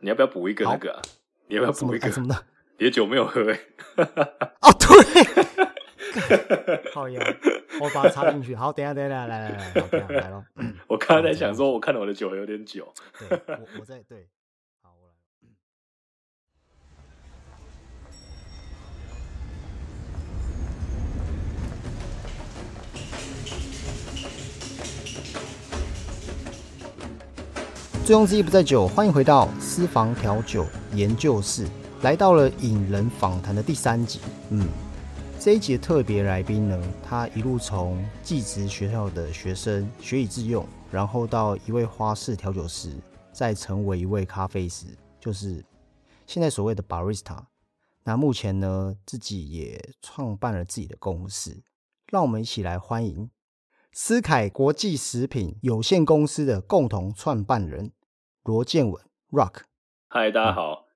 你要不要补一个那个啊？你要不要补一个？什么的？你的酒没有喝哎。哦，对。好呀，我把它插进去。好，等下，等下，来来来来，来来了。我刚刚在想说，我看到我的酒有点久。对，我我在对。醉翁之意不在酒，欢迎回到私房调酒研究室，来到了引人访谈的第三集。嗯。这一集的特别来宾呢，他一路从技职学校的学生学以致用，然后到一位花式调酒师，再成为一位咖啡师，就是现在所谓的 barista。那目前呢，自己也创办了自己的公司。让我们一起来欢迎思凯国际食品有限公司的共同创办人罗建文 Rock。嗨，大家好。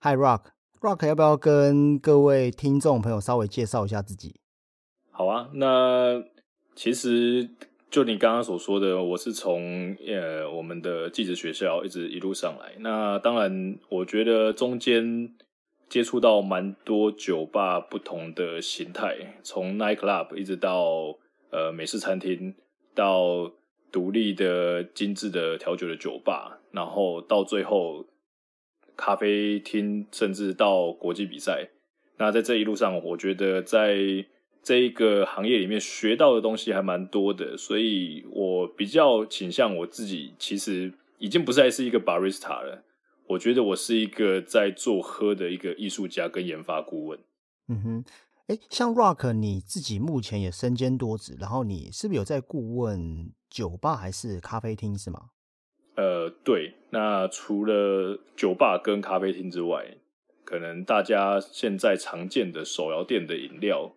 Hi Rock。Rock 要不要跟各位听众朋友稍微介绍一下自己？好啊，那其实就你刚刚所说的，我是从呃我们的技职学校一直一路上来。那当然，我觉得中间接触到蛮多酒吧不同的形态，从 night club 一直到呃美式餐厅，到独立的精致的调酒的酒吧，然后到最后。咖啡厅，甚至到国际比赛。那在这一路上，我觉得在这一个行业里面学到的东西还蛮多的，所以我比较倾向我自己，其实已经不再是一个 barista 了。我觉得我是一个在做喝的一个艺术家跟研发顾问。嗯哼，哎，像 Rock，你自己目前也身兼多职，然后你是不是有在顾问酒吧还是咖啡厅，是吗？呃，对，那除了酒吧跟咖啡厅之外，可能大家现在常见的手摇店的饮料，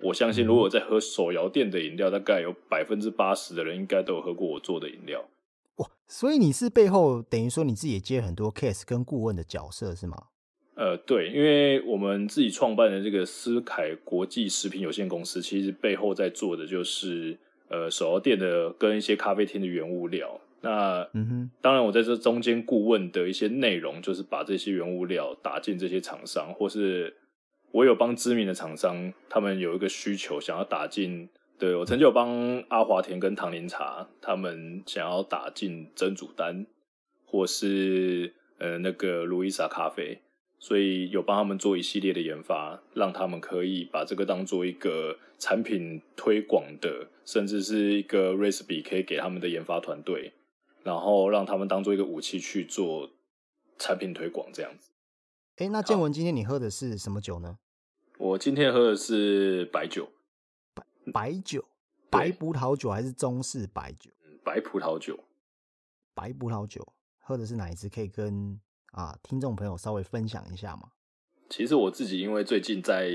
我相信如果在喝手摇店的饮料，大概有百分之八十的人应该都有喝过我做的饮料。哇，所以你是背后等于说你自己也接很多 case 跟顾问的角色是吗？呃，对，因为我们自己创办的这个思凯国际食品有限公司，其实背后在做的就是呃手摇店的跟一些咖啡厅的原物料。那嗯哼，当然，我在这中间顾问的一些内容，就是把这些原物料打进这些厂商，或是我有帮知名的厂商，他们有一个需求想要打进，对我曾经有帮阿华田跟唐林茶，他们想要打进真主丹，或是呃那个路易莎咖啡，所以有帮他们做一系列的研发，让他们可以把这个当做一个产品推广的，甚至是一个 recipe 可以给他们的研发团队。然后让他们当做一个武器去做产品推广，这样子。哎，那建文，今天你喝的是什么酒呢？我今天喝的是白酒，白白酒，白葡萄酒还是中式白酒？白葡萄酒，白葡萄酒，喝的是哪一支？可以跟啊听众朋友稍微分享一下嘛？其实我自己因为最近在。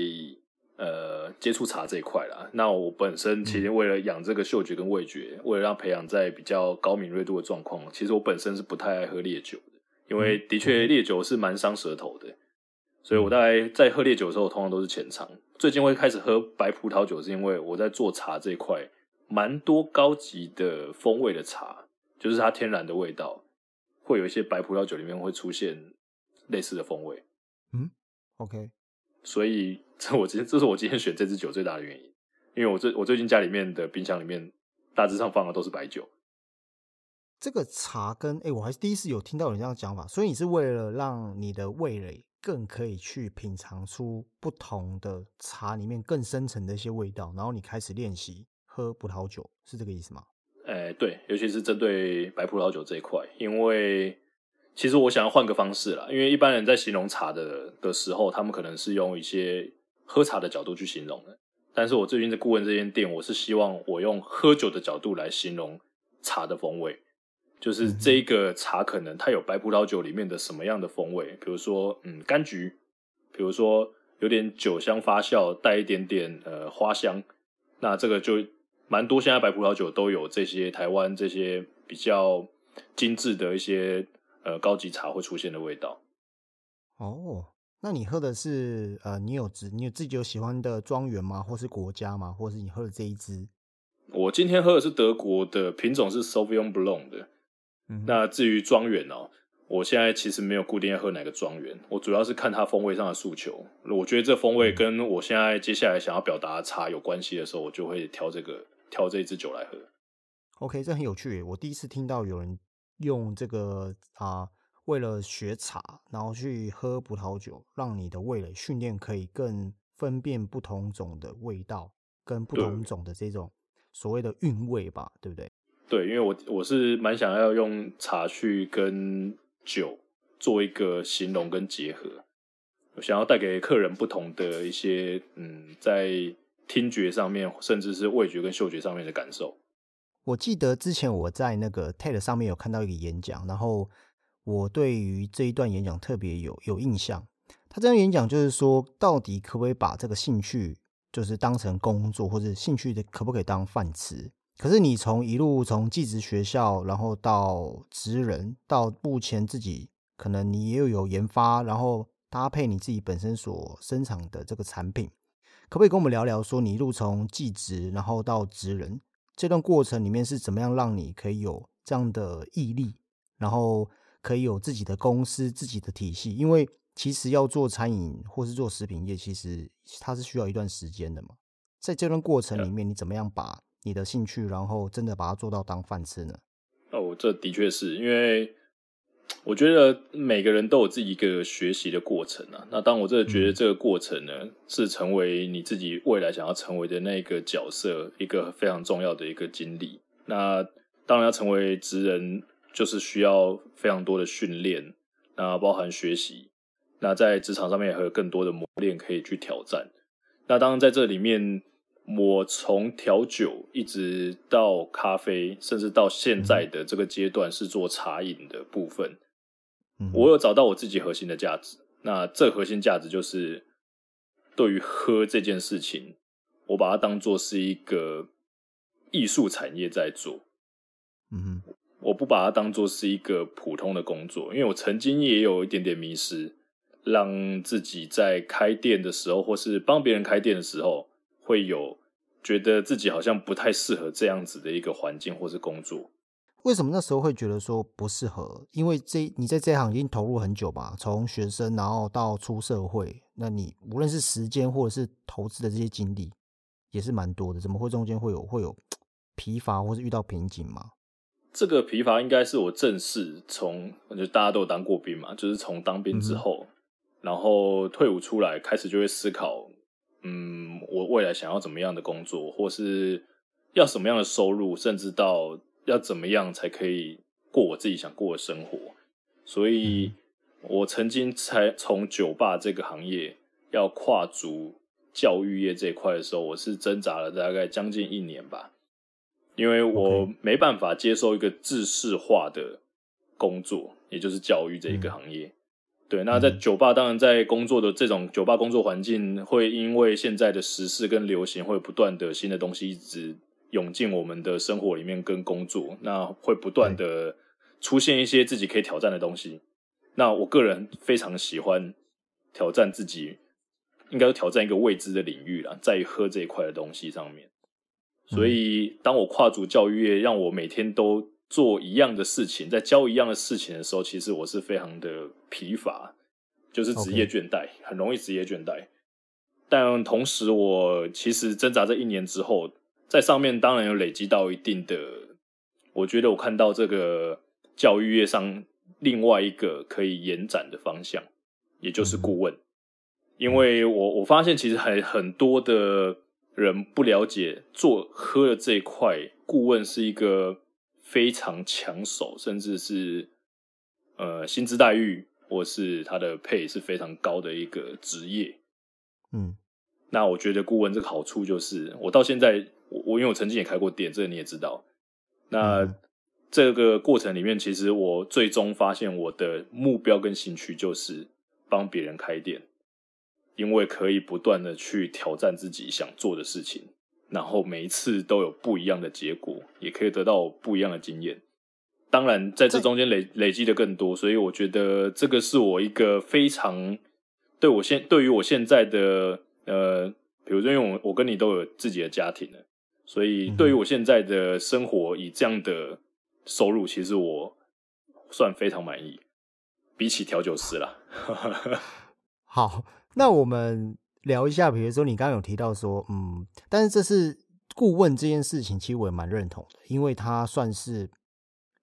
呃，接触茶这一块啦。那我本身其实为了养这个嗅觉跟味觉，为了让培养在比较高敏锐度的状况，其实我本身是不太爱喝烈酒的，因为的确烈酒是蛮伤舌头的。所以我大概在喝烈酒的时候，通常都是浅尝。最近会开始喝白葡萄酒，是因为我在做茶这一块，蛮多高级的风味的茶，就是它天然的味道，会有一些白葡萄酒里面会出现类似的风味。嗯，OK。所以，这我今天这是我今天选这支酒最大的原因，因为我最我最近家里面的冰箱里面大致上放的都是白酒。这个茶跟哎，我还是第一次有听到你这样讲法，所以你是为了让你的味蕾更可以去品尝出不同的茶里面更深层的一些味道，然后你开始练习喝葡萄酒，是这个意思吗？哎，对，尤其是针对白葡萄酒这一块，因为。其实我想要换个方式啦，因为一般人在形容茶的的时候，他们可能是用一些喝茶的角度去形容的。但是我最近在顾问这间店，我是希望我用喝酒的角度来形容茶的风味，就是这个茶可能它有白葡萄酒里面的什么样的风味，比如说嗯柑橘，比如说有点酒香发酵，带一点点呃花香，那这个就蛮多。现在白葡萄酒都有这些台湾这些比较精致的一些。呃，高级茶会出现的味道。哦，那你喝的是呃，你有自你有自己有喜欢的庄园吗？或是国家吗？或是你喝的这一支？我今天喝的是德国的品种是 Sauvignon Blanc 的。那至于庄园哦，我现在其实没有固定要喝哪个庄园，我主要是看它风味上的诉求。我觉得这风味跟我现在接下来想要表达的茶有关系的时候，我就会挑这个挑这支酒来喝。OK，这很有趣。我第一次听到有人用这个啊，为了学茶，然后去喝葡萄酒，让你的味蕾训练可以更分辨不同种的味道，跟不同种的这种所谓的韵味吧，对不对？对，因为我我是蛮想要用茶去跟酒做一个形容跟结合，我想要带给客人不同的一些嗯，在听觉上面，甚至是味觉跟嗅觉上面的感受。我记得之前我在那个 TED 上面有看到一个演讲，然后我对于这一段演讲特别有有印象。他这样演讲就是说，到底可不可以把这个兴趣就是当成工作，或者兴趣的可不可以当饭吃？可是你从一路从技职学校，然后到职人，到目前自己可能你也有研发，然后搭配你自己本身所生产的这个产品，可不可以跟我们聊聊说你一路从技职然后到职人这段过程里面是怎么样让你可以有这样的毅力，然后可以有自己的公司、自己的体系？因为其实要做餐饮或是做食品业，其实它是需要一段时间的嘛。在这段过程里面，你怎么样把？你的兴趣，然后真的把它做到当饭吃呢？哦，这的确是因为我觉得每个人都有自己一个学习的过程啊。那当我真的觉得这个过程呢，是成为你自己未来想要成为的那个角色，一个非常重要的一个经历。那当然要成为职人，就是需要非常多的训练，那包含学习。那在职场上面还有更多的磨练可以去挑战。那当然在这里面。我从调酒一直到咖啡，甚至到现在的这个阶段是做茶饮的部分，我有找到我自己核心的价值。那这核心价值就是对于喝这件事情，我把它当做是一个艺术产业在做。嗯，我不把它当做是一个普通的工作，因为我曾经也有一点点迷失，让自己在开店的时候，或是帮别人开店的时候，会有。觉得自己好像不太适合这样子的一个环境或是工作，为什么那时候会觉得说不适合？因为这你在这行已经投入很久吧，从学生然后到出社会，那你无论是时间或者是投资的这些精力也是蛮多的，怎么会中间会有会有疲乏或是遇到瓶颈吗？这个疲乏应该是我正式从，就大家都有当过兵嘛，就是从当兵之后，然后退伍出来开始就会思考。嗯，我未来想要怎么样的工作，或是要什么样的收入，甚至到要怎么样才可以过我自己想过的生活。所以，我曾经才从酒吧这个行业要跨足教育业这一块的时候，我是挣扎了大概将近一年吧，因为我没办法接受一个制式化的工作，也就是教育这一个行业。对，那在酒吧，当然在工作的这种酒吧工作环境，会因为现在的时事跟流行，会不断的新的东西一直涌进我们的生活里面跟工作，那会不断的出现一些自己可以挑战的东西。那我个人非常喜欢挑战自己，应该挑战一个未知的领域啦，在喝这一块的东西上面。所以，当我跨足教育业，让我每天都。做一样的事情，在教一样的事情的时候，其实我是非常的疲乏，就是职业倦怠，很容易职业倦怠。但同时，我其实挣扎这一年之后，在上面当然有累积到一定的，我觉得我看到这个教育业上另外一个可以延展的方向，也就是顾问。因为我我发现其实还很多的人不了解做喝的这一块，顾问是一个。非常抢手，甚至是呃薪资待遇或是他的配是非常高的一个职业。嗯，那我觉得顾问这个好处就是，我到现在我我因为我曾经也开过店，这个你也知道。那这个过程里面，其实我最终发现我的目标跟兴趣就是帮别人开店，因为可以不断的去挑战自己想做的事情。然后每一次都有不一样的结果，也可以得到不一样的经验。当然，在这中间累累积的更多，所以我觉得这个是我一个非常对我现对于我现在的呃，比如说，因为我我跟你都有自己的家庭了，所以对于我现在的生活以这样的收入，其实我算非常满意。比起调酒师啦。好，那我们聊一下，比如说你刚刚有提到说，嗯，但是这是顾问这件事情，其实我也蛮认同的，因为它算是，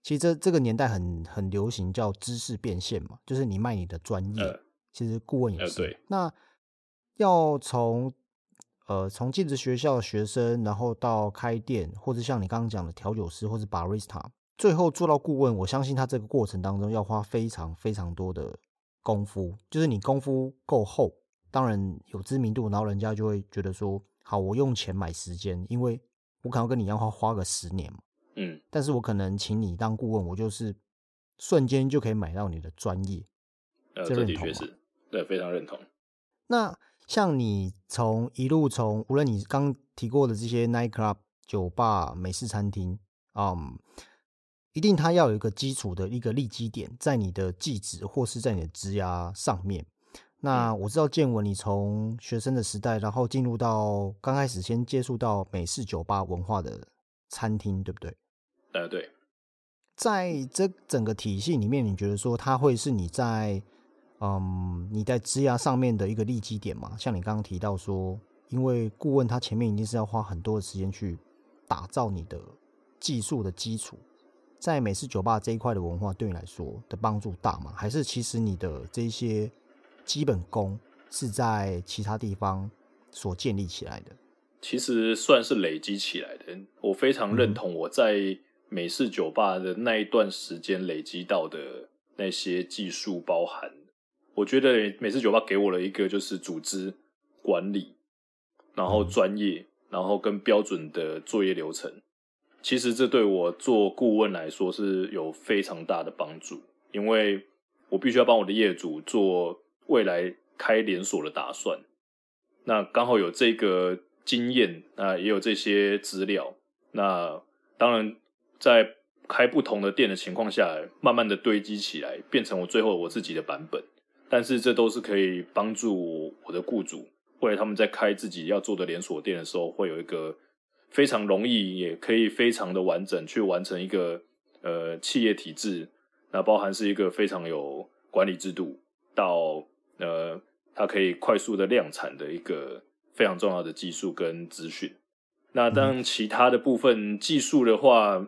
其实这这个年代很很流行叫知识变现嘛，就是你卖你的专业，其实顾问也是。那要从呃从进职学校的学生，然后到开店，或者像你刚刚讲的调酒师或者 barista，最后做到顾问，我相信他这个过程当中要花非常非常多的。功夫就是你功夫够厚，当然有知名度，然后人家就会觉得说，好，我用钱买时间，因为我可能跟你一样花花个十年嘛，嗯，但是我可能请你当顾问，我就是瞬间就可以买到你的专业，呃，这的确是，对，非常认同。那像你从一路从，无论你刚提过的这些 night club 酒吧、美式餐厅，嗯。一定，它要有一个基础的一个立基点，在你的记职或是在你的职涯上面。那我知道建文，你从学生的时代，然后进入到刚开始先接触到美式酒吧文化的餐厅，对不对？呃，对。在这整个体系里面，你觉得说它会是你在嗯你在职涯上面的一个立基点吗？像你刚刚提到说，因为顾问他前面一定是要花很多的时间去打造你的技术的基础。在美式酒吧这一块的文化对你来说的帮助大吗？还是其实你的这些基本功是在其他地方所建立起来的？其实算是累积起来的。我非常认同我在美式酒吧的那一段时间累积到的那些技术包含。我觉得美式酒吧给我了一个就是组织管理，然后专业，然后跟标准的作业流程。其实这对我做顾问来说是有非常大的帮助，因为我必须要帮我的业主做未来开连锁的打算。那刚好有这个经验，那也有这些资料。那当然，在开不同的店的情况下，慢慢的堆积起来，变成我最后我自己的版本。但是这都是可以帮助我的雇主，未来他们在开自己要做的连锁店的时候，会有一个。非常容易，也可以非常的完整去完成一个呃企业体制，那包含是一个非常有管理制度，到呃它可以快速的量产的一个非常重要的技术跟资讯。那当其他的部分技术的话，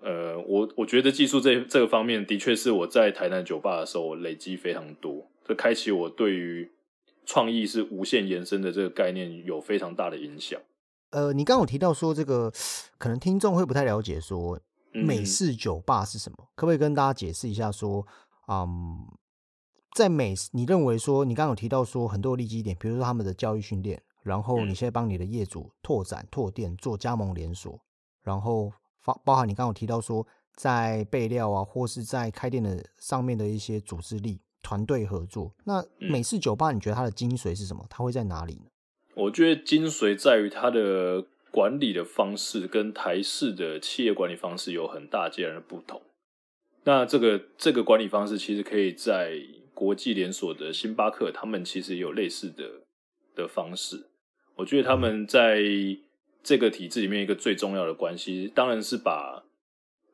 呃，我我觉得技术这这个方面的确是我在台南酒吧的时候累积非常多，这开启我对于创意是无限延伸的这个概念有非常大的影响。呃，你刚有提到说这个，可能听众会不太了解，说美式酒吧是什么？可不可以跟大家解释一下？说，嗯，在美，你认为说，你刚刚有提到说很多利基点，比如说他们的教育训练，然后你现在帮你的业主拓展、拓店、做加盟连锁，然后包包含你刚有提到说，在备料啊，或是在开店的上面的一些组织力、团队合作。那美式酒吧，你觉得它的精髓是什么？它会在哪里呢？我觉得精髓在于它的管理的方式跟台式的企业管理方式有很大截然的不同。那这个这个管理方式其实可以在国际连锁的星巴克，他们其实也有类似的的方式。我觉得他们在这个体制里面一个最重要的关系，当然是把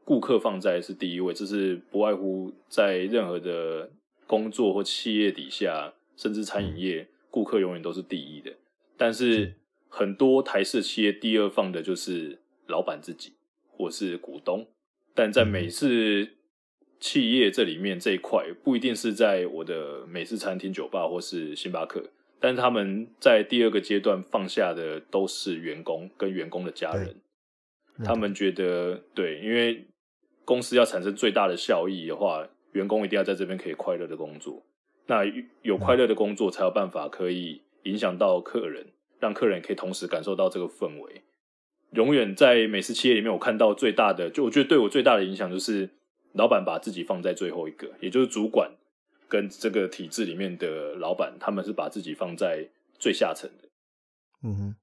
顾客放在是第一位，这是不外乎在任何的工作或企业底下，甚至餐饮业，顾客永远都是第一的。但是很多台式企业第二放的就是老板自己或是股东，但在美式企业这里面这一块不一定是在我的美式餐厅、酒吧或是星巴克，但是他们在第二个阶段放下的都是员工跟员工的家人，他们觉得对，因为公司要产生最大的效益的话，员工一定要在这边可以快乐的工作，那有快乐的工作才有办法可以。影响到客人，让客人可以同时感受到这个氛围。永远在美食企业里面，我看到最大的，就我觉得对我最大的影响，就是老板把自己放在最后一个，也就是主管跟这个体制里面的老板，他们是把自己放在最下层的。嗯哼，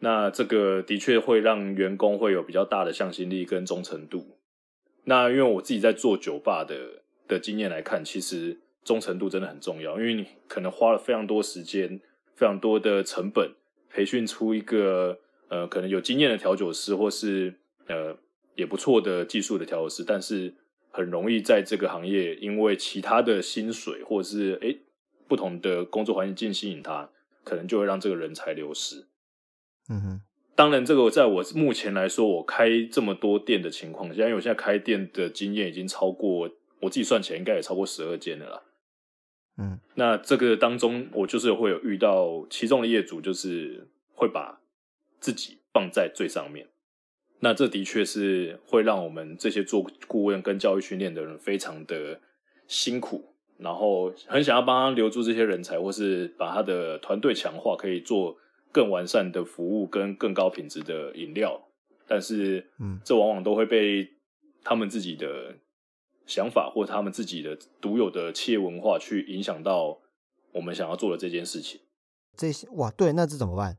那这个的确会让员工会有比较大的向心力跟忠诚度。那因为我自己在做酒吧的的经验来看，其实忠诚度真的很重要，因为你可能花了非常多时间。非常多的成本培训出一个呃可能有经验的调酒师，或是呃也不错的技术的调酒师，但是很容易在这个行业因为其他的薪水或者是诶不同的工作环境进吸引他，可能就会让这个人才流失。嗯哼，当然，这个在我目前来说，我开这么多店的情况下，因为我现在开店的经验已经超过我自己算起来应该也超过十二间了啦。嗯，那这个当中，我就是会有遇到其中的业主，就是会把自己放在最上面。那这的确是会让我们这些做顾问跟教育训练的人非常的辛苦，然后很想要帮他留住这些人才，或是把他的团队强化，可以做。更完善的服务跟更高品质的饮料，但是，嗯，这往往都会被他们自己的想法或他们自己的独有的企业文化去影响到我们想要做的这件事情。这些哇，对，那这怎么办？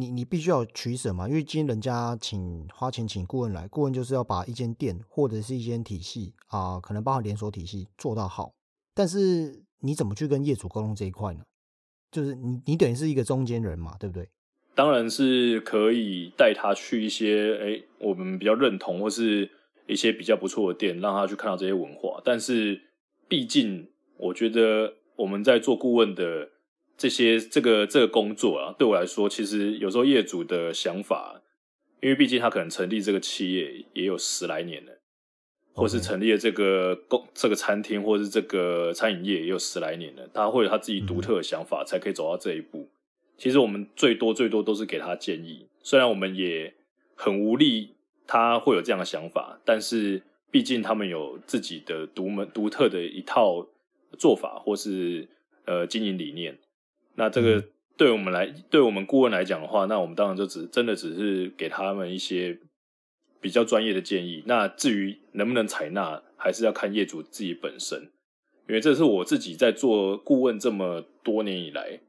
你你必须要取舍嘛，因为今天人家请花钱请顾问来，顾问就是要把一间店或者是一间体系啊，可能包含连锁体系做到好，但是你怎么去跟业主沟通这一块呢？就是你，你等于是一个中间人嘛，对不对？当然是可以带他去一些哎，我们比较认同或是一些比较不错的店，让他去看到这些文化。但是，毕竟我觉得我们在做顾问的这些这个这个工作啊，对我来说，其实有时候业主的想法，因为毕竟他可能成立这个企业也有十来年了。或是成立了这个公这个餐厅，或是这个餐饮业也有十来年了，他会有他自己独特的想法，才可以走到这一步。其实我们最多最多都是给他建议，虽然我们也很无力，他会有这样的想法，但是毕竟他们有自己的独门独特的一套做法，或是呃经营理念。那这个对我们来，对我们顾问来讲的话，那我们当然就只真的只是给他们一些。比较专业的建议，那至于能不能采纳，还是要看业主自己本身。因为这是我自己在做顾问这么多年以来，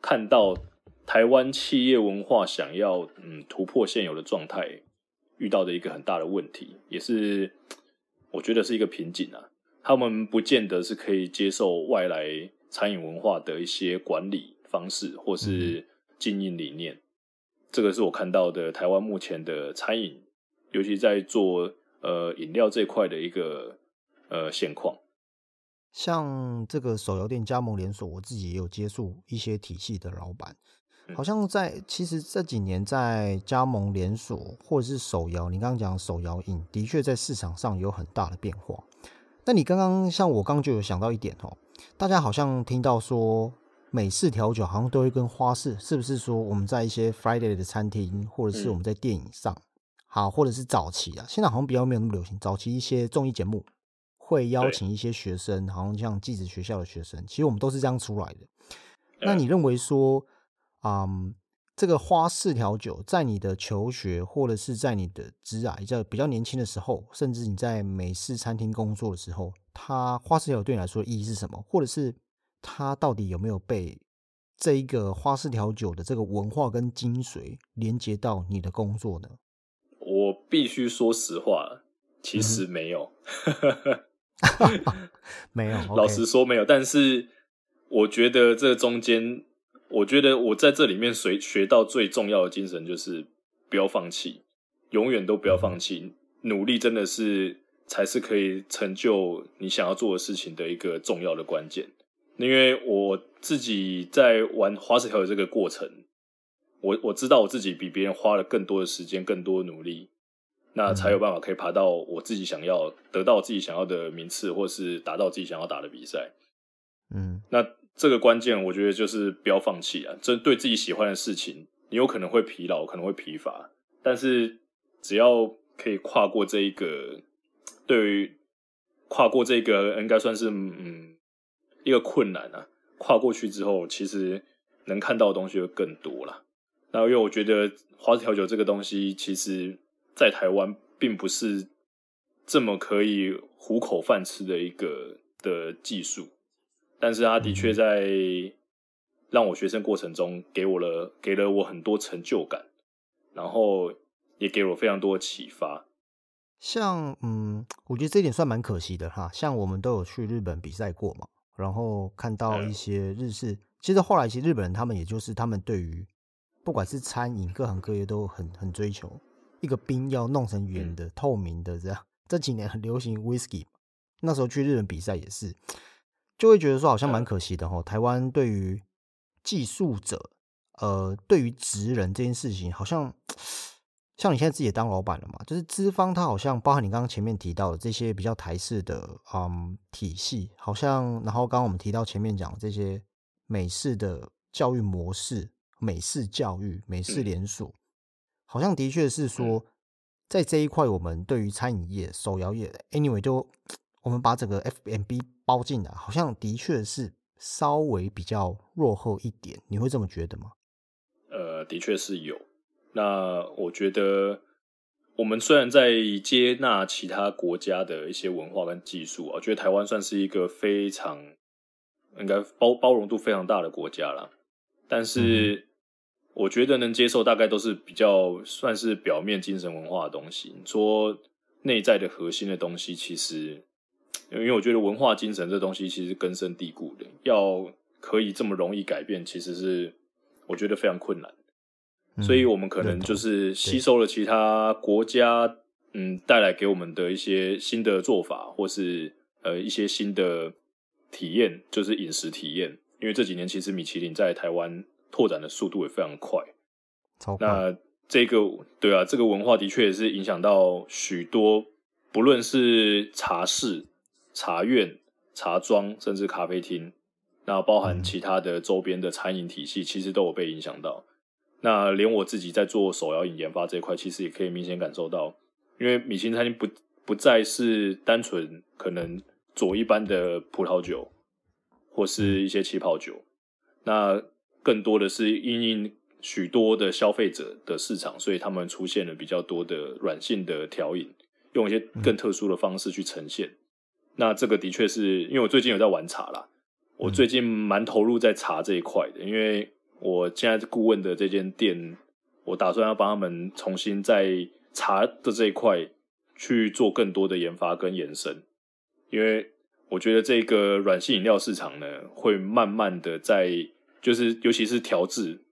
看到台湾企业文化想要嗯突破现有的状态，遇到的一个很大的问题，也是我觉得是一个瓶颈啊。他们不见得是可以接受外来餐饮文化的一些管理方式或是经营理念。这个是我看到的台湾目前的餐饮。尤其在做呃饮料这块的一个呃现况，像这个手摇店加盟连锁，我自己也有接触一些体系的老板，好像在其实这几年在加盟连锁或者是手摇，你刚刚讲手摇饮，的确在市场上有很大的变化。那你刚刚像我刚刚就有想到一点哦，大家好像听到说美式调酒好像都会跟花式，是不是说我们在一些 Friday 的餐厅，或者是我们在电影上？好，或者是早期啊，现在好像比较没有那么流行。早期一些综艺节目会邀请一些学生，好像像寄子学校的学生，其实我们都是这样出来的。那你认为说，嗯，这个花式调酒在你的求学，或者是在你的职涯在比较年轻的时候，甚至你在美式餐厅工作的时候，它花式调酒对你来说意义是什么？或者是它到底有没有被这一个花式调酒的这个文化跟精髓连接到你的工作呢？我必须说实话，其实没有，没有。老实说没有，但是我觉得这中间，我觉得我在这里面学学到最重要的精神就是不要放弃，永远都不要放弃，努力真的是才是可以成就你想要做的事情的一个重要的关键。因为我自己在玩花式调的这个过程。我我知道我自己比别人花了更多的时间、更多的努力，那才有办法可以爬到我自己想要得到自己想要的名次，或是达到自己想要打的比赛。嗯，那这个关键，我觉得就是不要放弃啊！针对自己喜欢的事情，你有可能会疲劳，可能会疲乏，但是只要可以跨过这一个，对于跨过这个，应该算是嗯一个困难啊。跨过去之后，其实能看到的东西会更多了。那因为我觉得花式调酒这个东西，其实在台湾并不是这么可以糊口饭吃的一个的技术，但是它的确在让我学生过程中给我了给了我很多成就感，然后也给我非常多的启发。像嗯，我觉得这点算蛮可惜的哈。像我们都有去日本比赛过嘛，然后看到一些日式，其实后来其实日本人他们也就是他们对于不管是餐饮，各行各业都很很追求一个冰要弄成圆的、透明的这样，这几年很流行 whisky，那时候去日本比赛也是，就会觉得说好像蛮可惜的哈。台湾对于技术者，呃，对于职人这件事情，好像像你现在自己也当老板了嘛，就是资方它好像包含你刚刚前面提到的这些比较台式的嗯体系，好像然后刚刚我们提到前面讲这些美式的教育模式，美式教育、美式连锁，好像的确是说。在这一块，我们对于餐饮业、手摇业，anyway，就我们把整个 F M B 包进来，好像的确是稍微比较落后一点。你会这么觉得吗？呃，的确是有。那我觉得，我们虽然在接纳其他国家的一些文化跟技术啊，我觉得台湾算是一个非常应该包包容度非常大的国家了，但是。我觉得能接受，大概都是比较算是表面精神文化的东西。说内在的核心的东西，其实因为我觉得文化精神这东西其实根深蒂固的，要可以这么容易改变，其实是我觉得非常困难。所以我们可能就是吸收了其他国家嗯带来给我们的一些新的做法，或是呃一些新的体验，就是饮食体验。因为这几年其实米其林在台湾。拓展的速度也非常快，那这个对啊，这个文化的确也是影响到许多，不论是茶室、茶院、茶庄，甚至咖啡厅，那包含其他的周边的餐饮体系，其实都有被影响到。那连我自己在做手摇饮研发这一块，其实也可以明显感受到，因为米其林餐厅不不再是单纯可能做一般的葡萄酒或是一些气泡酒，那。更多的是因应许多的消费者的市场，所以他们出现了比较多的软性的调饮，用一些更特殊的方式去呈现。那这个的确是因为我最近有在玩茶啦，我最近蛮投入在茶这一块的，因为我现在顾问的这间店，我打算要帮他们重新在茶的这一块去做更多的研发跟延伸，因为我觉得这个软性饮料市场呢，会慢慢的在。就是，尤其是调制，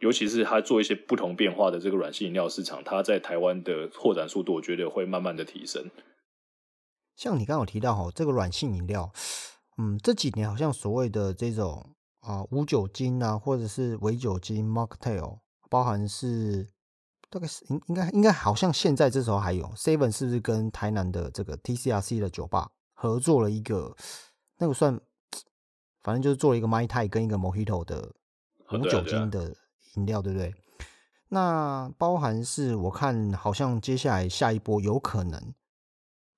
尤其是它做一些不同变化的这个软性饮料市场，它在台湾的扩展速度，我觉得会慢慢的提升。像你刚刚有提到哈，这个软性饮料，嗯，这几年好像所谓的这种啊无酒精啊，或者是微酒精 mocktail，包含是大概是应应该应该好像现在这时候还有 seven 是不是跟台南的这个 TCRC 的酒吧合作了一个那个算。反正就是做了一个 My Tai 跟一个 Mojito 的无酒精的饮料，对不对？那包含是我看好像接下来下一波有可能，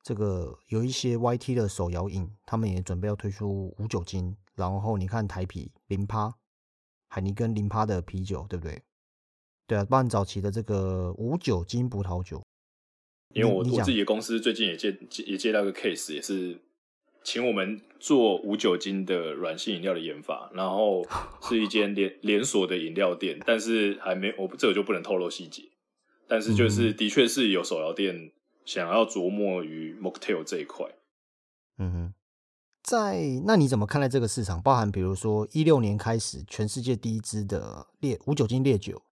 这个有一些 YT 的手摇饮，他们也准备要推出无酒精。然后你看台啤零趴，海尼根零趴的啤酒，对不对？对啊，包含早期的这个无酒精葡萄酒。因为我我自己的公司最近也接也接到个 case，也是。请我们做无酒精的软性饮料的研发，然后 是一间连连锁的饮料店，但是还没我这个就不能透露细节，但是就是的确是有手摇店想要琢磨于 mocktail 这一块。嗯哼，在那你怎么看待这个市场？包含比如说一六年开始全世界第一支的烈无酒精烈酒，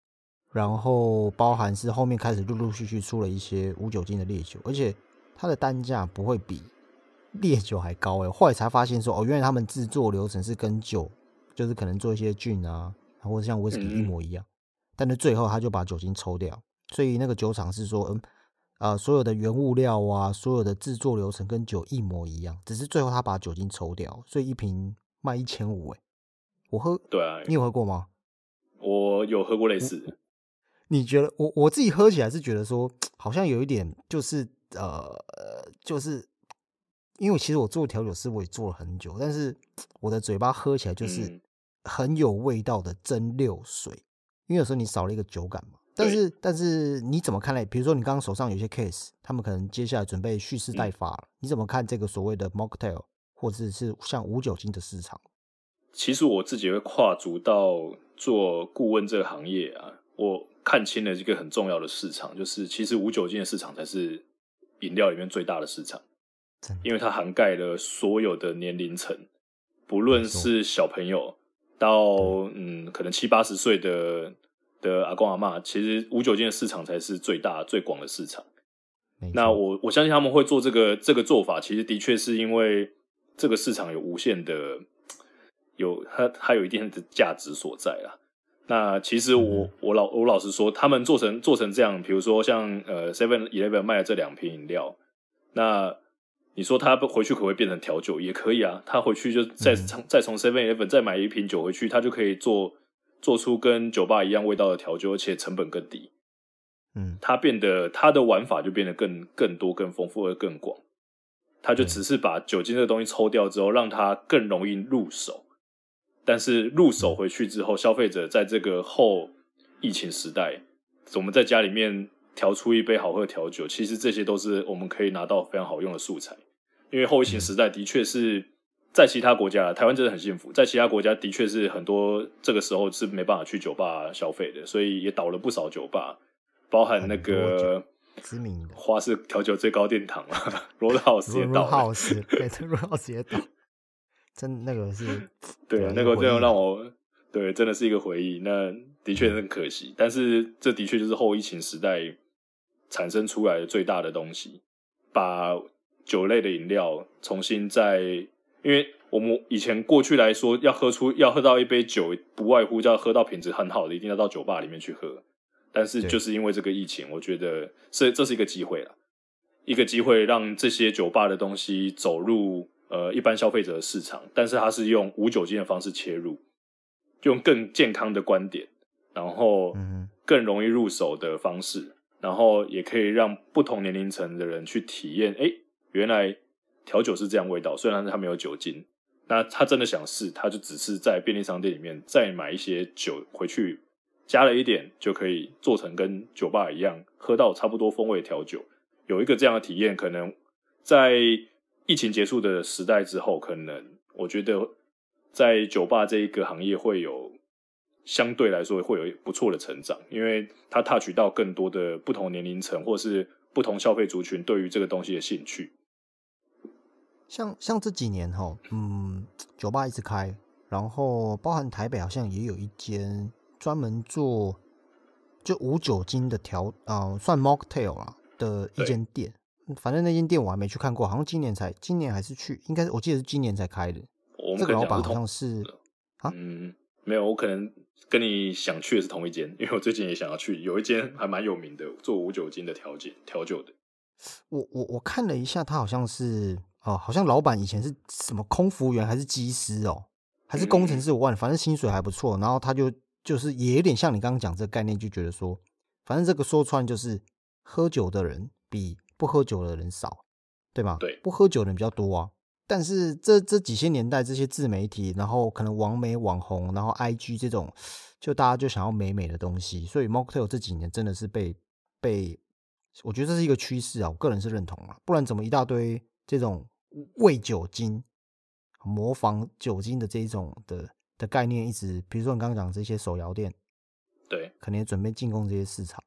然后包含是后面开始陆陆续续出了一些无酒精的烈酒，而且它的单价不会比。烈酒还高哎，后来才发现说哦，原来他们制作流程是跟酒，就是可能做一些菌啊，或者像威士忌一模一样，但是最后他就把酒精抽掉，所以那个酒厂是说，嗯，啊，所有的原物料啊，所有的制作流程跟酒一模一样，只是最后他把酒精抽掉，所以一瓶卖一千五哎，我喝，对啊，你有喝过吗？我有喝过类似的，你觉得我我自己喝起来是觉得说，好像有一点就是呃，就是。因为其实我做调酒师，我也做了很久，但是我的嘴巴喝起来就是很有味道的蒸馏水。因为有时候你少了一个酒感嘛。但是，但是你怎么看呢？比如说你刚刚手上有些 case，他们可能接下来准备蓄势待发了。你怎么看这个所谓的 mocktail，或者是像无酒精的市场？其实我自己会跨足到做顾问这个行业啊，我看清了一个很重要的市场，就是其实无酒精的市场才是饮料里面最大的市场。因为它涵盖了所有的年龄层，不论是小朋友到嗯，可能七八十岁的的阿公阿妈，其实无酒精的市场才是最大最广的市场。那我我相信他们会做这个这个做法，其实的确是因为这个市场有无限的有它它有一定的价值所在啊。那其实我我老我老实说，他们做成做成这样，比如说像呃 Seven Eleven 卖的这两瓶饮料，那你说他回去可不可以变成调酒？也可以啊，他回去就再从再从 Seven Eleven 再买一瓶酒回去，他就可以做做出跟酒吧一样味道的调酒，而且成本更低。嗯，它变得它的玩法就变得更更多、更丰富而更广。它就只是把酒精这个东西抽掉之后，让它更容易入手。但是入手回去之后，消费者在这个后疫情时代，我们在家里面调出一杯好喝的调酒，其实这些都是我们可以拿到非常好用的素材。因为后疫情时代的确是在其他国家，台湾真的很幸福，在其他国家的确是很多这个时候是没办法去酒吧消费的，所以也倒了不少酒吧，包含那个知名的花式调酒最高殿堂啊，罗德豪斯也倒罗德豪斯也倒。真那个是，对啊，那个真的让我对，真的是一个回忆。那的确很可惜，但是这的确就是后疫情时代产生出来的最大的东西，把酒类的饮料重新在，因为我们以前过去来说，要喝出要喝到一杯酒，不外乎就要喝到品质很好的，一定要到酒吧里面去喝。但是就是因为这个疫情，我觉得这这是一个机会了，一个机会让这些酒吧的东西走入。呃，一般消费者的市场，但是它是用无酒精的方式切入，用更健康的观点，然后更容易入手的方式，然后也可以让不同年龄层的人去体验。哎，原来调酒是这样味道，虽然它没有酒精，那他真的想试，他就只是在便利商店里面再买一些酒回去，加了一点就可以做成跟酒吧一样，喝到差不多风味调酒，有一个这样的体验，可能在。疫情结束的时代之后，可能我觉得在酒吧这一个行业会有相对来说会有不错的成长，因为它 touch 到更多的不同年龄层或是不同消费族群对于这个东西的兴趣。像像这几年哈，嗯，酒吧一直开，然后包含台北好像也有一间专门做就无酒精的调啊，算 mocktail 啦的一间店。反正那间店我还没去看过，好像今年才，今年还是去，应该是我记得是今年才开的。这个老板好像是啊，嗯，没有，我可能跟你想去的是同一间，因为我最近也想要去，有一间还蛮有名的，做无酒精的调酒调酒的。我我我看了一下，他好像是哦，好像老板以前是什么空服员还是机师哦，还是工程师，我忘了，反正薪水还不错。然后他就就是也有点像你刚刚讲这个概念，就觉得说，反正这个说穿就是喝酒的人比。不喝酒的人少，对吧？对，不喝酒的人比较多啊。但是这这几些年代，这些自媒体，然后可能网美网红，然后 IG 这种，就大家就想要美美的东西，所以 Mocktail 这几年真的是被被，我觉得这是一个趋势啊，我个人是认同啊。不然怎么一大堆这种伪酒精、模仿酒精的这一种的的概念，一直，比如说你刚刚讲这些手摇店，对，可能也准备进攻这些市场。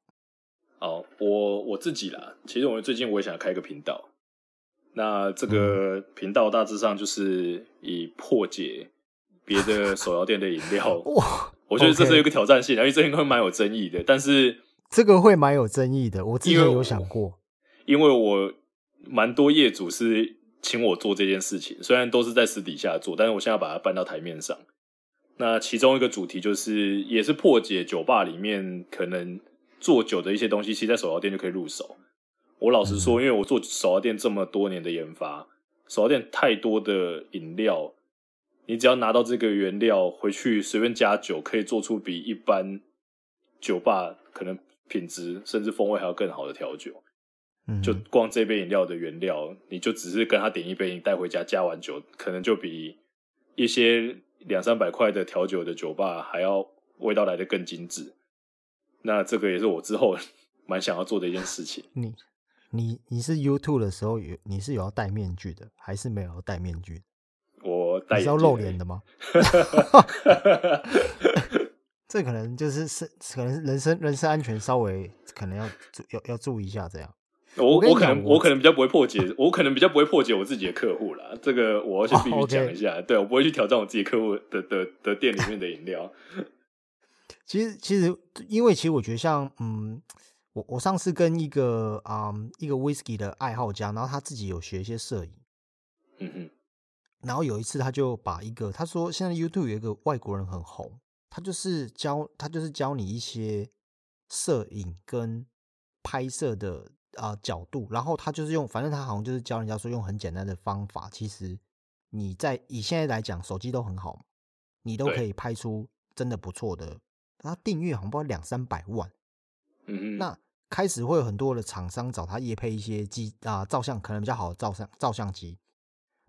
哦，我我自己啦，其实我最近我也想开个频道。那这个频道大致上就是以破解别的手摇店的饮料。哇，我觉得这是一个挑战性，因为这应该蛮有争议的。但是这个会蛮有争议的，我之前有想过，因为我蛮多业主是请我做这件事情，虽然都是在私底下做，但是我现在把它搬到台面上。那其中一个主题就是，也是破解酒吧里面可能。做酒的一些东西，其实在手摇店就可以入手。我老实说，因为我做手摇店这么多年的研发，手摇店太多的饮料，你只要拿到这个原料回去，随便加酒，可以做出比一般酒吧可能品质甚至风味还要更好的调酒。嗯，就光这杯饮料的原料，你就只是跟他点一杯，你带回家加完酒，可能就比一些两三百块的调酒的酒吧还要味道来的更精致。那这个也是我之后蛮想要做的一件事情。你你你是 YouTube 的时候有你是有要戴面具的，还是没有要戴面具？我戴要露脸的吗？这可能就是是可能人身人身安全稍微可能要要要注意一下这样。我我可能我可能比较不会破解，我可能比较不会破解我自己的客户啦。这个我要先必须讲一下，对我不会去挑战我自己客户的的的店里面的饮料。其实，其实，因为其实我觉得，像嗯，我我上次跟一个啊一个 whisky 的爱好家，然后他自己有学一些摄影，嗯嗯，然后有一次他就把一个他说现在 YouTube 有一个外国人很红，他就是教他就是教你一些摄影跟拍摄的啊角度，然后他就是用反正他好像就是教人家说用很简单的方法，其实你在以现在来讲手机都很好，你都可以拍出真的不错的。他订阅好像不知道两三百万。嗯那开始会有很多的厂商找他夜配一些机啊照相可能比较好的照相照相机。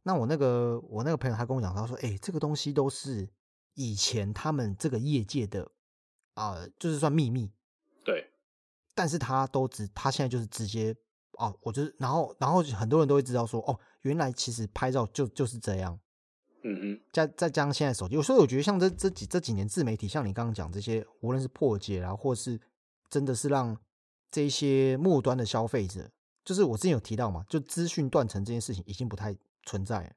那我那个我那个朋友他跟我讲，他说：“哎，这个东西都是以前他们这个业界的啊，就是算秘密。对，但是他都只他现在就是直接哦，我就是然后然后很多人都会知道说哦，原来其实拍照就就是这样。嗯嗯，再再加上现在手机，所以我觉得像这这几这几年自媒体，像你刚刚讲这些，无论是破解啊，或是真的是让这些末端的消费者，就是我之前有提到嘛，就资讯断层这件事情已经不太存在了。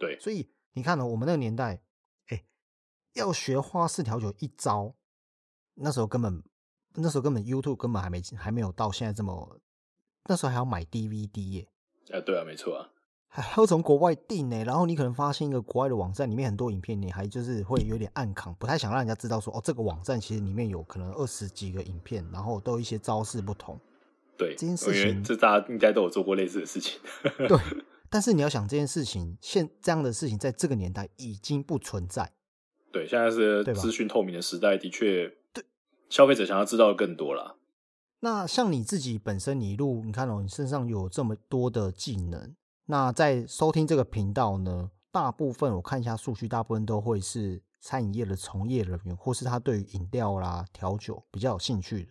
对，所以你看呢，我们那个年代，哎，要学花式调酒一招，那时候根本那时候根本 YouTube 根本还没还没有到现在这么，那时候还要买 DVD 耶。啊，对啊，没错啊。还要从国外订呢，然后你可能发现一个国外的网站里面很多影片，你还就是会有点暗扛，不太想让人家知道说哦，这个网站其实里面有可能二十几个影片，然后都一些招式不同。对，这件事情，这大家应该都有做过类似的事情。对，但是你要想这件事情，现这样的事情在这个年代已经不存在。对，现在是资讯透明的时代，的确，对消费者想要知道更多了。那像你自己本身，你一路你看哦，你身上有这么多的技能。那在收听这个频道呢，大部分我看一下数据，大部分都会是餐饮业的从业人员，或是他对于饮料啦、调酒比较有兴趣的。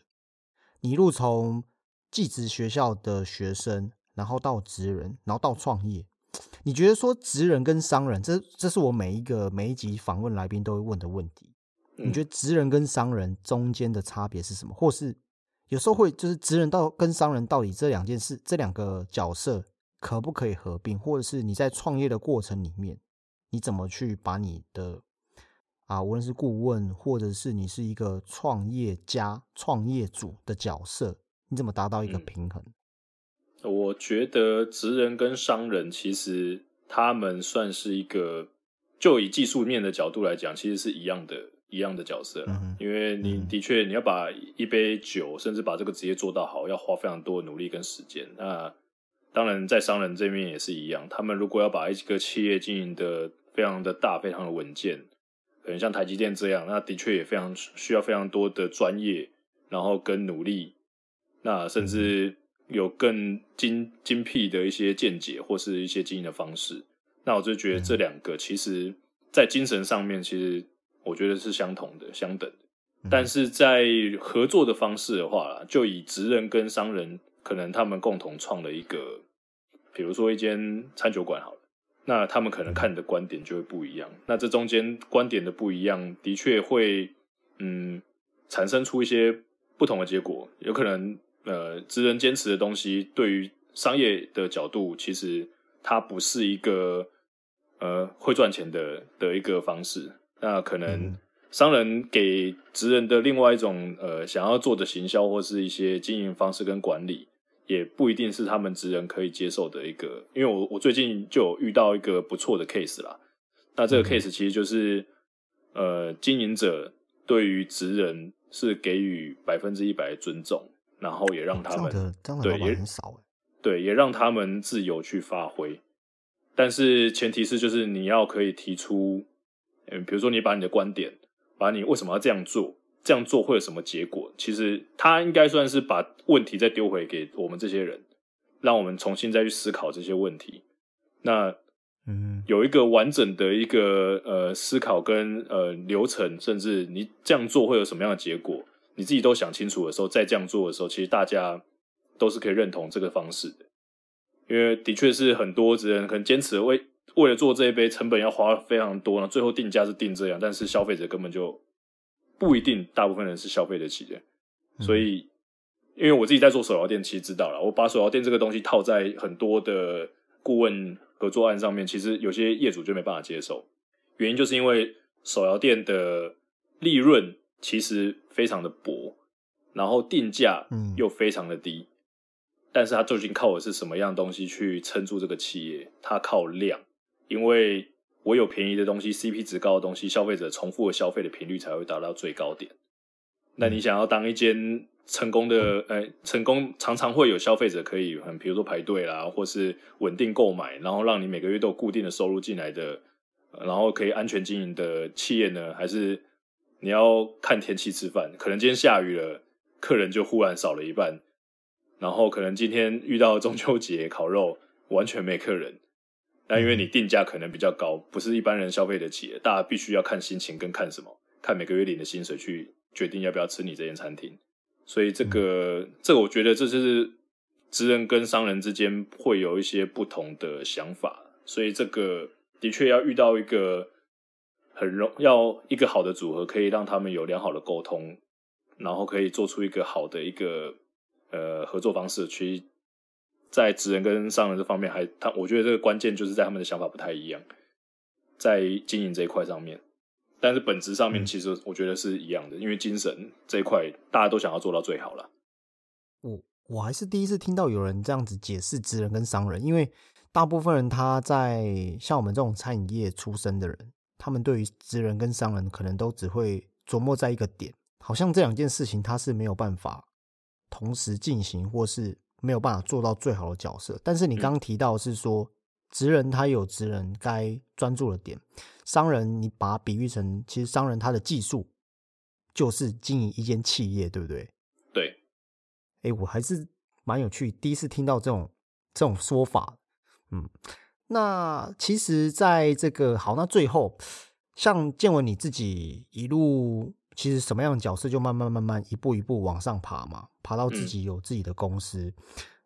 你一路从技职学校的学生，然后到职人，然后到创业，你觉得说职人跟商人，这这是我每一个每一集访问来宾都会问的问题。你觉得职人跟商人中间的差别是什么？或是有时候会就是职人到跟商人到底这两件事，这两个角色？可不可以合并，或者是你在创业的过程里面，你怎么去把你的啊，无论是顾问，或者是你是一个创业家、创业主的角色，你怎么达到一个平衡？我觉得职人跟商人其实他们算是一个，就以技术面的角度来讲，其实是一样的，一样的角色。嗯，因为你的确你要把一杯酒，甚至把这个职业做到好，要花非常多的努力跟时间。那当然，在商人这边也是一样。他们如果要把一个企业经营的非常的大、非常的稳健，可能像台积电这样，那的确也非常需要非常多的专业，然后跟努力，那甚至有更精精辟的一些见解或是一些经营的方式。那我就觉得这两个其实，在精神上面，其实我觉得是相同的、相等的。但是在合作的方式的话，就以职人跟商人。可能他们共同创了一个，比如说一间餐酒馆好了，那他们可能看的观点就会不一样。那这中间观点的不一样，的确会嗯产生出一些不同的结果。有可能呃，职人坚持的东西，对于商业的角度，其实它不是一个呃会赚钱的的一个方式。那可能商人给职人的另外一种呃想要做的行销或是一些经营方式跟管理。也不一定是他们职人可以接受的一个，因为我我最近就有遇到一个不错的 case 啦。那这个 case 其实就是，呃，经营者对于职人是给予百分之一百的尊重，然后也让他们对也很少对，也让他们自由去发挥。但是前提是就是你要可以提出，嗯，比如说你把你的观点，把你为什么要这样做。这样做会有什么结果？其实他应该算是把问题再丢回给我们这些人，让我们重新再去思考这些问题。那嗯，有一个完整的一个呃思考跟呃流程，甚至你这样做会有什么样的结果，你自己都想清楚的时候，再这样做的时候，其实大家都是可以认同这个方式的。因为的确是很多人可能坚持为为了做这一杯，成本要花非常多，呢，最后定价是定这样，但是消费者根本就。不一定，大部分人是消费得起的，所以，因为我自己在做手摇店，其实知道了，我把手摇店这个东西套在很多的顾问合作案上面，其实有些业主就没办法接受，原因就是因为手摇店的利润其实非常的薄，然后定价又非常的低，但是它究竟靠的是什么样东西去撑住这个企业？它靠量，因为我有便宜的东西，CP 值高的东西，消费者重复的消费的频率才会达到最高点。那你想要当一间成功的，呃，成功常常会有消费者可以，很比如说排队啦，或是稳定购买，然后让你每个月都有固定的收入进来的，然后可以安全经营的企业呢？还是你要看天气吃饭？可能今天下雨了，客人就忽然少了一半，然后可能今天遇到中秋节烤肉完全没客人，那因为你定价可能比较高，不是一般人消费得起的，大家必须要看心情跟看什么，看每个月领的薪水去决定要不要吃你这间餐厅。所以这个，这个我觉得这是职人跟商人之间会有一些不同的想法，所以这个的确要遇到一个很容要一个好的组合，可以让他们有良好的沟通，然后可以做出一个好的一个呃合作方式。其实，在职人跟商人这方面，还他我觉得这个关键就是在他们的想法不太一样，在经营这一块上面。但是本质上面，其实我觉得是一样的，因为精神这一块大家都想要做到最好了。我我还是第一次听到有人这样子解释职人跟商人，因为大部分人他在像我们这种餐饮业出身的人，他们对于职人跟商人可能都只会琢磨在一个点，好像这两件事情他是没有办法同时进行，或是没有办法做到最好的角色。但是你刚刚提到是说。职人他有职人该专注的点，商人你把它比喻成，其实商人他的技术就是经营一间企业，对不对？对。哎，我还是蛮有趣，第一次听到这种这种说法。嗯，那其实在这个好，那最后像建文你自己一路，其实什么样的角色就慢慢慢慢一步一步往上爬嘛，爬到自己有自己的公司。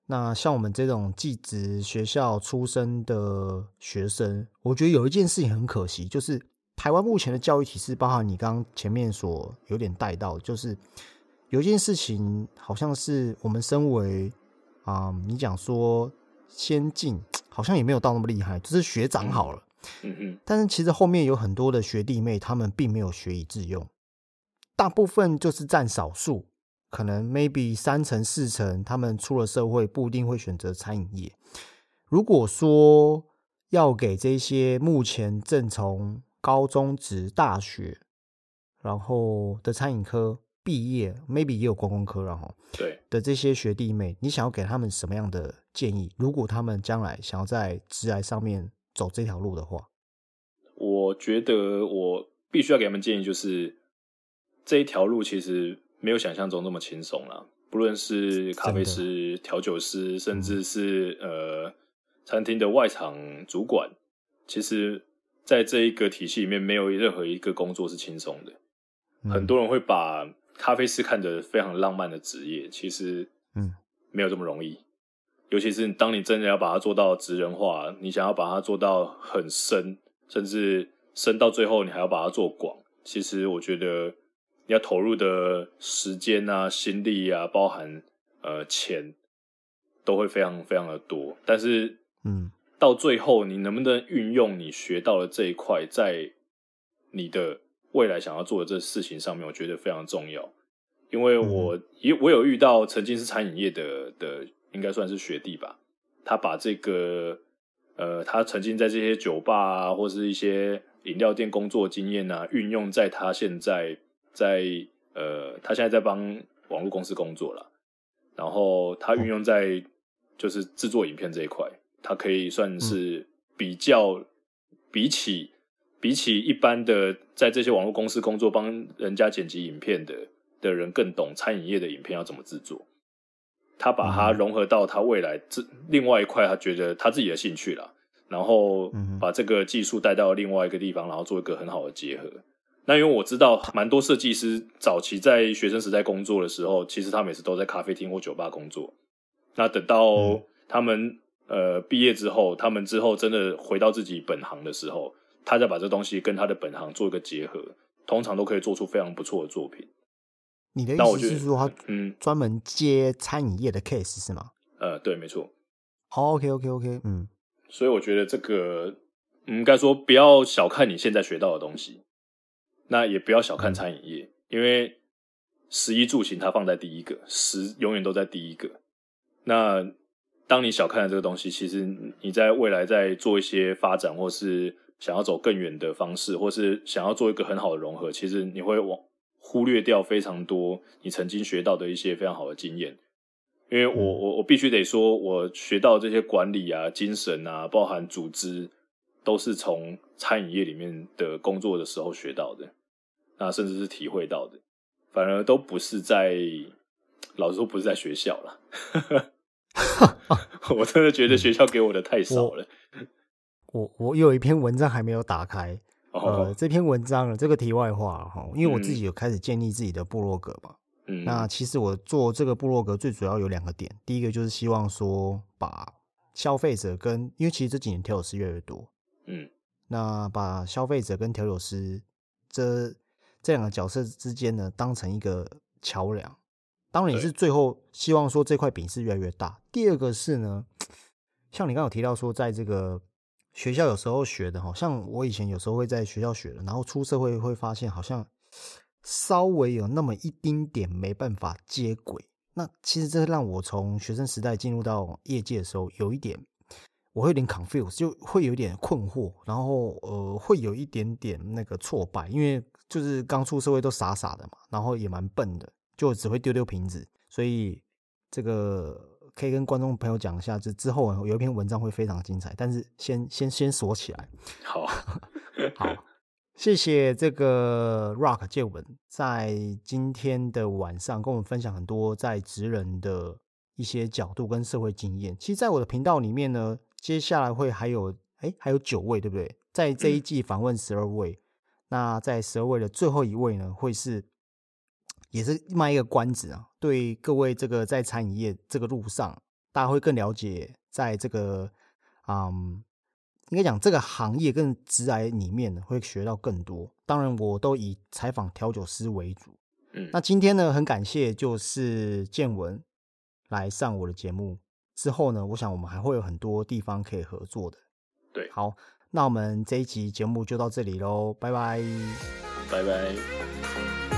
那像我们这种技职学校出身的学生，我觉得有一件事情很可惜，就是台湾目前的教育体制，包含你刚刚前面所有点带到，就是有一件事情，好像是我们身为啊，你讲说先进，好像也没有到那么厉害，就是学长好了，嗯嗯，但是其实后面有很多的学弟妹，他们并没有学以致用，大部分就是占少数。可能 maybe 三成四成，他们出了社会不一定会选择餐饮业。如果说要给这些目前正从高中职、大学，然后的餐饮科毕业，maybe 也有观光科，然后对的这些学弟妹，你想要给他们什么样的建议？如果他们将来想要在职来上面走这条路的话，我觉得我必须要给他们建议，就是这一条路其实。没有想象中那么轻松了。不论是咖啡师、调酒师，甚至是呃餐厅的外场主管，其实在这一个体系里面，没有任何一个工作是轻松的。很多人会把咖啡师看得非常浪漫的职业，其实嗯没有这么容易。尤其是当你真的要把它做到职人化，你想要把它做到很深，甚至深到最后，你还要把它做广。其实我觉得。要投入的时间啊、心力啊，包含呃钱，都会非常非常的多。但是，嗯，到最后你能不能运用你学到的这一块，在你的未来想要做的这事情上面，我觉得非常重要。因为我也我有遇到曾经是餐饮业的的，应该算是学弟吧。他把这个呃，他曾经在这些酒吧啊，或是一些饮料店工作经验啊，运用在他现在。在呃，他现在在帮网络公司工作了，然后他运用在就是制作影片这一块，他可以算是比较比起比起一般的在这些网络公司工作帮人家剪辑影片的的人更懂餐饮业的影片要怎么制作。他把它融合到他未来这另外一块，他觉得他自己的兴趣了，然后把这个技术带到另外一个地方，然后做一个很好的结合。那因为我知道蛮多设计师早期在学生时代工作的时候，其实他每次都在咖啡厅或酒吧工作。那等到他们呃毕业之后，他们之后真的回到自己本行的时候，他再把这东西跟他的本行做一个结合，通常都可以做出非常不错的作品。你的意思是说，他嗯专门接餐饮业的 case 是吗？呃，对，没错。好 OK OK OK，嗯。所以我觉得这个应该说不要小看你现在学到的东西。那也不要小看餐饮业，因为食衣住行它放在第一个，食永远都在第一个。那当你小看了这个东西，其实你在未来在做一些发展，或是想要走更远的方式，或是想要做一个很好的融合，其实你会往忽略掉非常多你曾经学到的一些非常好的经验。因为我我我必须得说，我学到这些管理啊、精神啊，包含组织，都是从餐饮业里面的工作的时候学到的，那甚至是体会到的，反而都不是在，老实说不是在学校了。我真的觉得学校给我的太少了。我我有一篇文章还没有打开，呃，这篇文章这个题外话哈，因为我自己有开始建立自己的部落格嘛。嗯，那其实我做这个部落格最主要有两个点，第一个就是希望说把消费者跟，因为其实这几年调酒师越来越多，嗯，那把消费者跟调酒师这这两个角色之间呢，当成一个桥梁。当然也是最后希望说这块饼是越来越大。第二个是呢，像你刚刚有提到说，在这个学校有时候学的，好像我以前有时候会在学校学的，然后出社会会发现好像。稍微有那么一丁点没办法接轨，那其实这让我从学生时代进入到业界的时候，有一点我会有点 confuse，就会有点困惑，然后呃会有一点点那个挫败，因为就是刚出社会都傻傻的嘛，然后也蛮笨的，就只会丢丢瓶子，所以这个可以跟观众朋友讲一下，就之后有一篇文章会非常精彩，但是先先先锁起来，好好。谢谢这个 Rock 借文在今天的晚上跟我们分享很多在职人的一些角度跟社会经验。其实，在我的频道里面呢，接下来会还有哎还有九位，对不对？在这一季访问十二位，那在十二位的最后一位呢，会是也是卖一个关子啊，对各位这个在餐饮业这个路上，大家会更了解，在这个嗯。应该讲这个行业跟直癌里面呢，会学到更多。当然，我都以采访调酒师为主。嗯，那今天呢，很感谢就是建文来上我的节目。之后呢，我想我们还会有很多地方可以合作的。对，好，那我们这一集节目就到这里喽，拜拜，拜拜。